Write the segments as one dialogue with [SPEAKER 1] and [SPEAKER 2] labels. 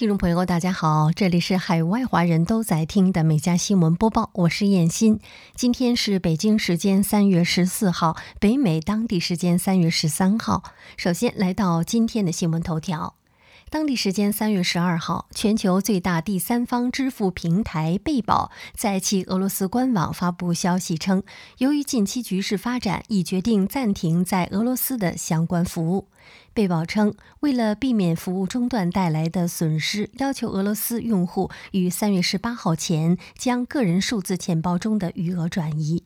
[SPEAKER 1] 听众朋友，大家好，这里是海外华人都在听的每家新闻播报，我是燕欣。今天是北京时间三月十四号，北美当地时间三月十三号。首先来到今天的新闻头条。当地时间三月十二号，全球最大第三方支付平台贝宝在其俄罗斯官网发布消息称，由于近期局势发展，已决定暂停在俄罗斯的相关服务。贝宝称，为了避免服务中断带来的损失，要求俄罗斯用户于三月十八号前将个人数字钱包中的余额转移。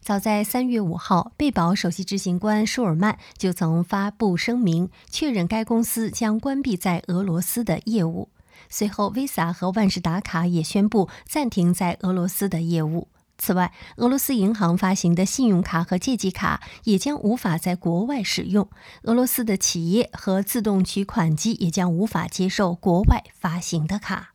[SPEAKER 1] 早在三月五号，贝宝首席执行官舒尔曼就曾发布声明，确认该公司将关闭在俄罗斯的业务。随后，Visa 和万事达卡也宣布暂停在俄罗斯的业务。此外，俄罗斯银行发行的信用卡和借记卡也将无法在国外使用。俄罗斯的企业和自动取款机也将无法接受国外发行的卡。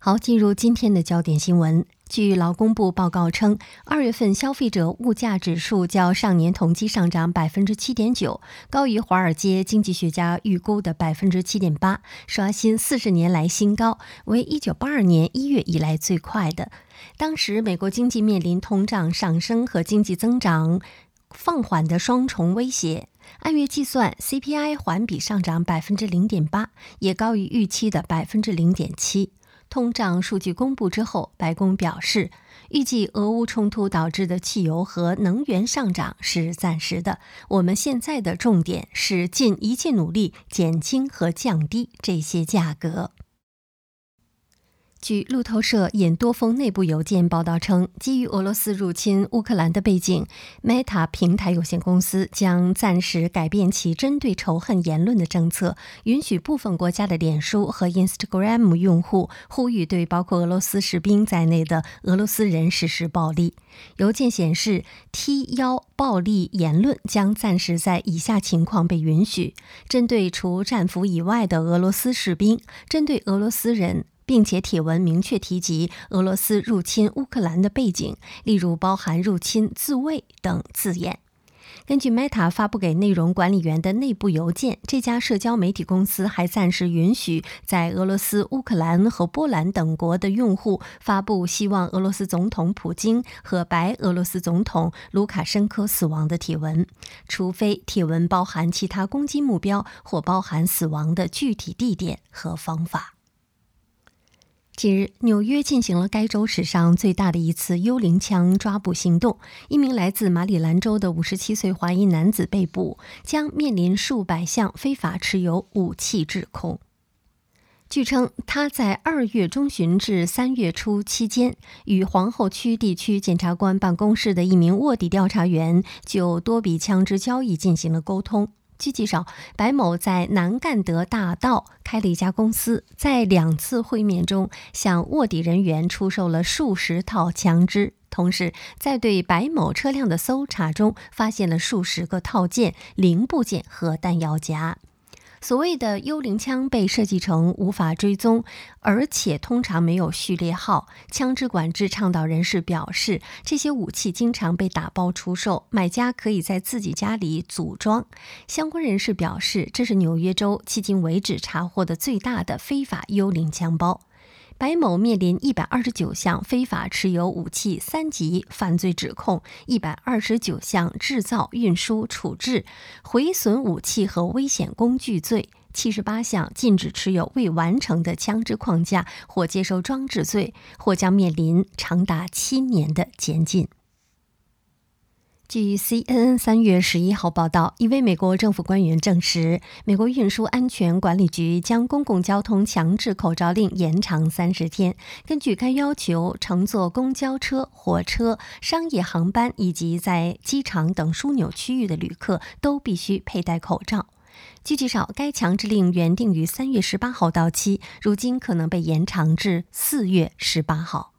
[SPEAKER 1] 好，进入今天的焦点新闻。据劳工部报告称，二月份消费者物价指数较上年同期上涨百分之七点九，高于华尔街经济学家预估的百分之七点八，刷新四十年来新高，为一九八二年一月以来最快的。当时，美国经济面临通胀上升和经济增长放缓的双重威胁。按月计算，CPI 环比上涨百分之零点八，也高于预期的百分之零点七。通胀数据公布之后，白宫表示，预计俄乌冲突导致的汽油和能源上涨是暂时的。我们现在的重点是尽一切努力减轻和降低这些价格。据路透社引多封内部邮件报道称，基于俄罗斯入侵乌克兰的背景，Meta 平台有限公司将暂时改变其针对仇恨言论的政策，允许部分国家的脸书和 Instagram 用户呼吁对包括俄罗斯士兵在内的俄罗斯人实施暴力。邮件显示，T 幺暴力言论将暂时在以下情况被允许：针对除战俘以外的俄罗斯士兵，针对俄罗斯人。并且帖文明确提及俄罗斯入侵乌克兰的背景，例如包含入侵、自卫等字眼。根据 Meta 发布给内容管理员的内部邮件，这家社交媒体公司还暂时允许在俄罗斯、乌克兰和波兰等国的用户发布希望俄罗斯总统普京和白俄罗斯总统卢卡申科死亡的帖文，除非帖文包含其他攻击目标或包含死亡的具体地点和方法。近日，纽约进行了该州史上最大的一次幽灵枪抓捕行动。一名来自马里兰州的五十七岁华裔男子被捕，将面临数百项非法持有武器指控。据称，他在二月中旬至三月初期间，与皇后区地区检察官办公室的一名卧底调查员就多笔枪支交易进行了沟通。据介绍，白某在南干德大道开了一家公司，在两次会面中向卧底人员出售了数十套枪支，同时在对白某车辆的搜查中发现了数十个套件、零部件和弹药夹。所谓的幽灵枪被设计成无法追踪，而且通常没有序列号。枪支管制倡导人士表示，这些武器经常被打包出售，买家可以在自己家里组装。相关人士表示，这是纽约州迄今为止查获的最大的非法幽灵枪包。白某面临一百二十九项非法持有武器三级犯罪指控，一百二十九项制造、运输、处置、毁损武器和危险工具罪，七十八项禁止持有未完成的枪支框架或接收装置罪，或将面临长达七年的监禁。据 CNN 三月十一号报道，一位美国政府官员证实，美国运输安全管理局将公共交通强制口罩令延长三十天。根据该要求，乘坐公交车、火车、商业航班以及在机场等枢纽区域的旅客都必须佩戴口罩。据介绍，该强制令原定于三月十八号到期，如今可能被延长至四月十八号。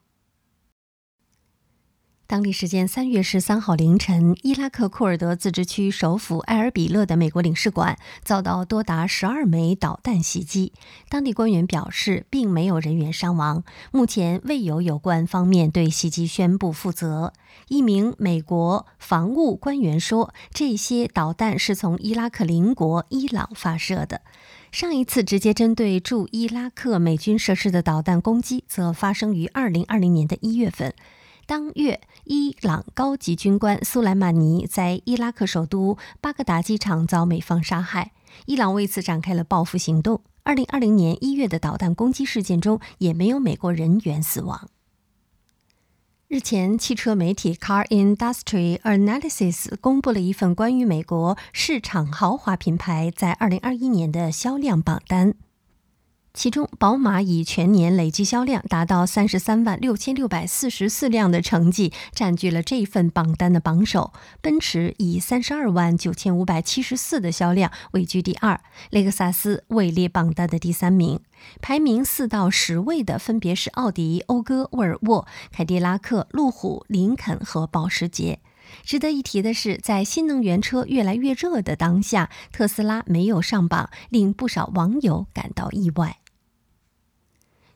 [SPEAKER 1] 当地时间三月十三号凌晨，伊拉克库尔德自治区首府埃尔比勒的美国领事馆遭到多达十二枚导弹袭击。当地官员表示，并没有人员伤亡，目前未有有关方面对袭击宣布负责。一名美国防务官员说，这些导弹是从伊拉克邻国伊朗发射的。上一次直接针对驻伊拉克美军设施的导弹攻击，则发生于2020年的一月份。当月，伊朗高级军官苏莱曼尼在伊拉克首都巴格达机场遭美方杀害，伊朗为此展开了报复行动。2020年1月的导弹攻击事件中，也没有美国人员死亡。日前，汽车媒体 Car Industry Analysis 公布了一份关于美国市场豪华品牌在2021年的销量榜单。其中，宝马以全年累计销量达到三十三万六千六百四十四辆的成绩，占据了这份榜单的榜首。奔驰以三十二万九千五百七十四的销量位居第二，雷克萨斯位列榜单的第三名。排名四到十位的分别是奥迪、讴歌、沃尔沃、凯迪拉克、路虎、林肯和保时捷。值得一提的是，在新能源车越来越热的当下，特斯拉没有上榜，令不少网友感到意外。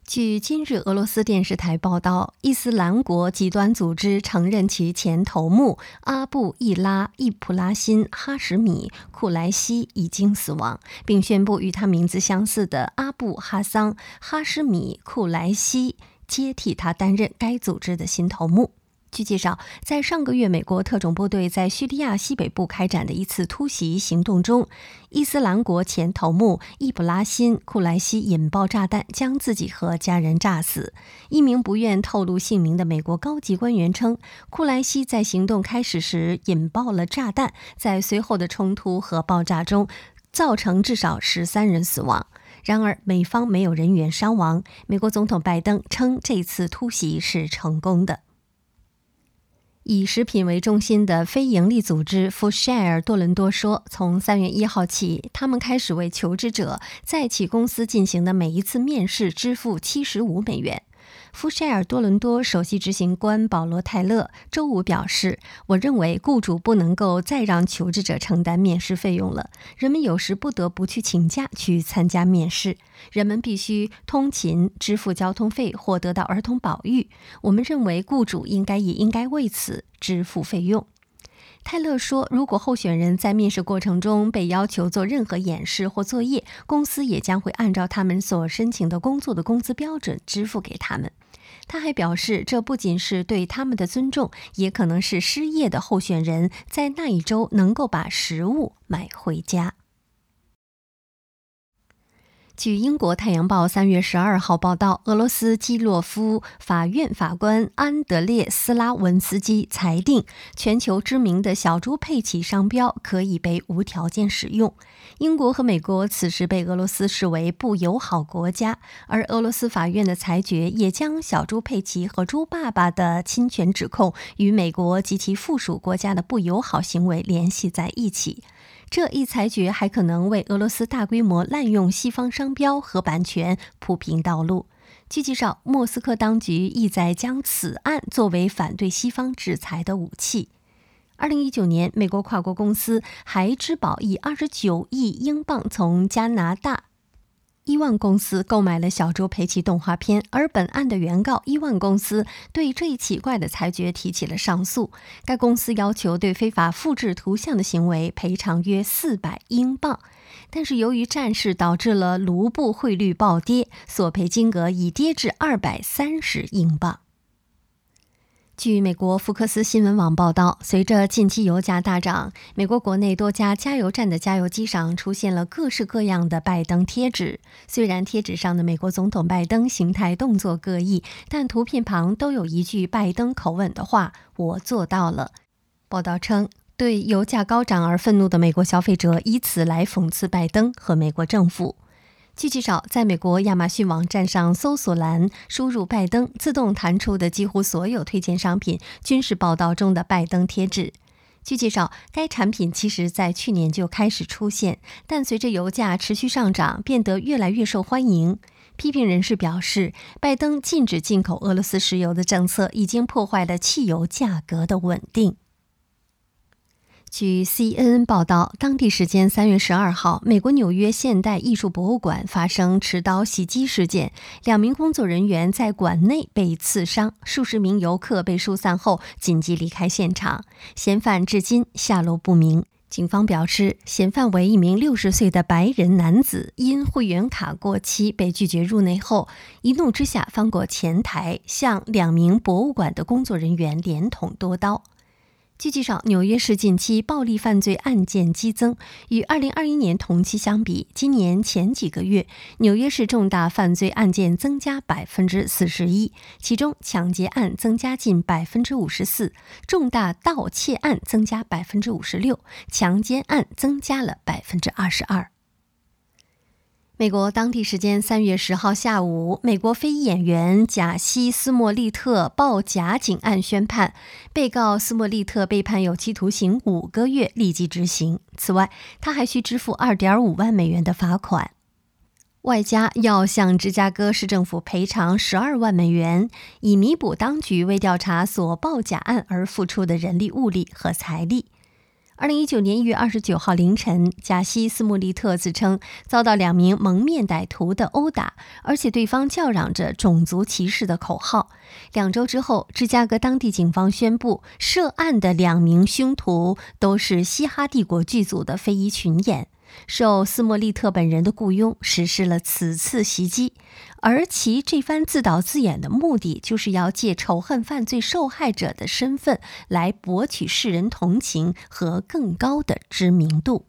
[SPEAKER 1] 据今日俄罗斯电视台报道，伊斯兰国极端组织承认其前头目阿布伊拉·伊普拉辛·哈什米·库莱西已经死亡，并宣布与他名字相似的阿布哈桑·哈什米·库莱西接替他担任该组织的新头目。据介绍，在上个月，美国特种部队在叙利亚西北部开展的一次突袭行动中，伊斯兰国前头目易卜拉欣·库莱西引爆炸弹，将自己和家人炸死。一名不愿透露姓名的美国高级官员称，库莱西在行动开始时引爆了炸弹，在随后的冲突和爆炸中，造成至少十三人死亡。然而，美方没有人员伤亡。美国总统拜登称，这次突袭是成功的。以食品为中心的非营利组织 Foodshare 多伦多说，从三月一号起，他们开始为求职者在其公司进行的每一次面试支付七十五美元。福舍尔多伦多首席执行官保罗·泰勒周五表示：“我认为雇主不能够再让求职者承担面试费用了。人们有时不得不去请假去参加面试，人们必须通勤、支付交通费或得到儿童保育。我们认为雇主应该也应该为此支付费用。”泰勒说：“如果候选人在面试过程中被要求做任何演示或作业，公司也将会按照他们所申请的工作的工资标准支付给他们。”他还表示，这不仅是对他们的尊重，也可能是失业的候选人在那一周能够把食物买回家。据英国《太阳报》三月十二号报道，俄罗斯基洛夫法院法官安德烈斯拉文斯基裁定，全球知名的小猪佩奇商标可以被无条件使用。英国和美国此时被俄罗斯视为不友好国家，而俄罗斯法院的裁决也将小猪佩奇和猪爸爸的侵权指控与美国及其附属国家的不友好行为联系在一起。这一裁决还可能为俄罗斯大规模滥用西方商标和版权铺平道路。据介绍，莫斯科当局意在将此案作为反对西方制裁的武器。二零一九年，美国跨国公司孩之宝以二十九亿英镑从加拿大。伊万公司购买了小猪佩奇动画片，而本案的原告伊万公司对这一奇怪的裁决提起了上诉。该公司要求对非法复制图像的行为赔偿约四百英镑，但是由于战事导致了卢布汇率暴跌，索赔金额已跌至二百三十英镑。据美国福克斯新闻网报道，随着近期油价大涨，美国国内多家加油站的加油机上出现了各式各样的拜登贴纸。虽然贴纸上的美国总统拜登形态动作各异，但图片旁都有一句拜登口吻的话：“我做到了。”报道称，对油价高涨而愤怒的美国消费者以此来讽刺拜登和美国政府。据介绍，在美国亚马逊网站上搜索栏输入“拜登”，自动弹出的几乎所有推荐商品均是报道中的拜登贴纸。据介绍，该产品其实在去年就开始出现，但随着油价持续上涨，变得越来越受欢迎。批评人士表示，拜登禁止进口俄罗斯石油的政策已经破坏了汽油价格的稳定。据 CNN 报道，当地时间三月十二号，美国纽约现代艺术博物馆发生持刀袭击事件，两名工作人员在馆内被刺伤，数十名游客被疏散后紧急离开现场，嫌犯至今下落不明。警方表示，嫌犯为一名六十岁的白人男子，因会员卡过期被拒绝入内后，一怒之下翻过前台，向两名博物馆的工作人员连捅多刀。据介绍，纽约市近期暴力犯罪案件激增，与二零二一年同期相比，今年前几个月纽约市重大犯罪案件增加百分之四十一，其中抢劫案增加近百分之五十四，重大盗窃案增加百分之五十六，强奸案增加了百分之二十二。美国当地时间三月十号下午，美国非裔演员贾西·斯莫利特报假警案宣判，被告斯莫利特被判有期徒刑五个月，立即执行。此外，他还需支付二点五万美元的罚款，外加要向芝加哥市政府赔偿十二万美元，以弥补当局为调查所报假案而付出的人力、物力和财力。二零一九年一月二十九号凌晨，贾西斯·穆利特自称遭到两名蒙面歹徒的殴打，而且对方叫嚷着种族歧视的口号。两周之后，芝加哥当地警方宣布，涉案的两名凶徒都是嘻哈帝国剧组的非裔群演。受斯莫利特本人的雇佣，实施了此次袭击，而其这番自导自演的目的，就是要借仇恨犯罪受害者的身份来博取世人同情和更高的知名度。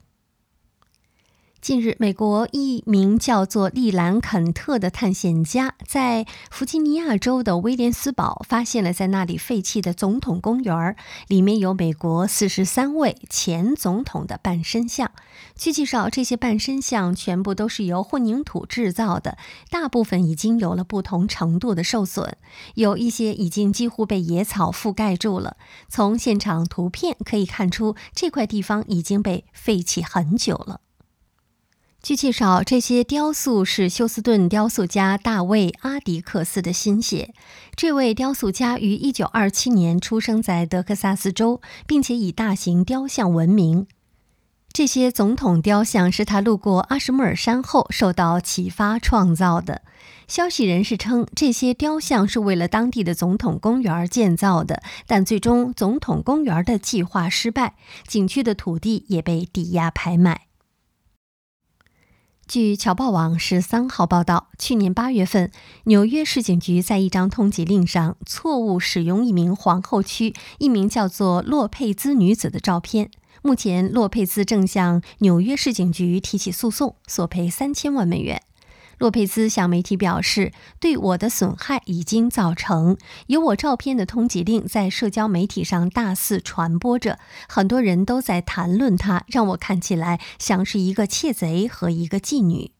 [SPEAKER 1] 近日，美国一名叫做利兰·肯特的探险家在弗吉尼亚州的威廉斯堡发现了在那里废弃的总统公园，里面有美国四十三位前总统的半身像。据介绍，这些半身像全部都是由混凝土制造的，大部分已经有了不同程度的受损，有一些已经几乎被野草覆盖住了。从现场图片可以看出，这块地方已经被废弃很久了。据介绍，这些雕塑是休斯顿雕塑家大卫·阿迪克斯的心血。这位雕塑家于1927年出生在德克萨斯州，并且以大型雕像闻名。这些总统雕像是他路过阿什莫尔山后受到启发创造的。消息人士称，这些雕像是为了当地的总统公园建造的，但最终总统公园的计划失败，景区的土地也被抵押拍卖。据侨报网十三号报道，去年八月份，纽约市警局在一张通缉令上错误使用一名皇后区一名叫做洛佩兹女子的照片。目前，洛佩兹正向纽约市警局提起诉讼，索赔三千万美元。洛佩兹向媒体表示：“对我的损害已经造成。有我照片的通缉令在社交媒体上大肆传播着，很多人都在谈论它，让我看起来像是一个窃贼和一个妓女。”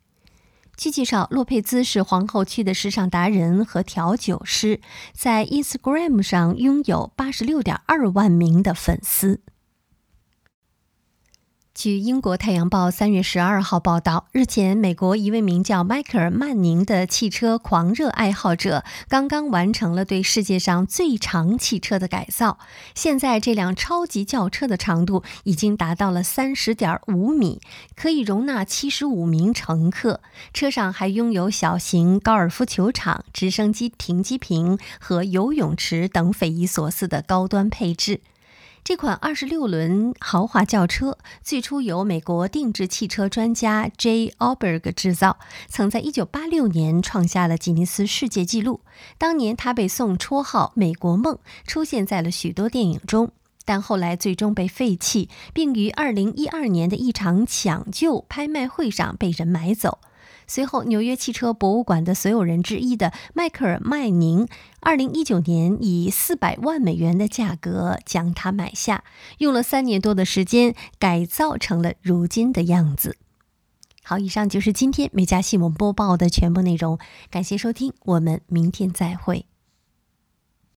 [SPEAKER 1] 据介绍，洛佩兹是皇后区的时尚达人和调酒师，在 Instagram 上拥有八十六点二万名的粉丝。据英国《太阳报》三月十二号报道，日前，美国一位名叫迈克尔·曼宁的汽车狂热爱好者刚刚完成了对世界上最长汽车的改造。现在，这辆超级轿车的长度已经达到了三十点五米，可以容纳七十五名乘客。车上还拥有小型高尔夫球场、直升机停机坪和游泳池等匪夷所思的高端配置。这款二十六轮豪华轿车最初由美国定制汽车专家 J. Alberg 制造，曾在一九八六年创下了吉尼斯世界纪录。当年他被送绰号“美国梦”，出现在了许多电影中，但后来最终被废弃，并于二零一二年的一场抢救拍卖会上被人买走。随后，纽约汽车博物馆的所有人之一的迈克尔·麦宁，二零一九年以四百万美元的价格将它买下，用了三年多的时间改造成了如今的样子。好，以上就是今天美家新闻播报的全部内容，感谢收听，我们明天再会。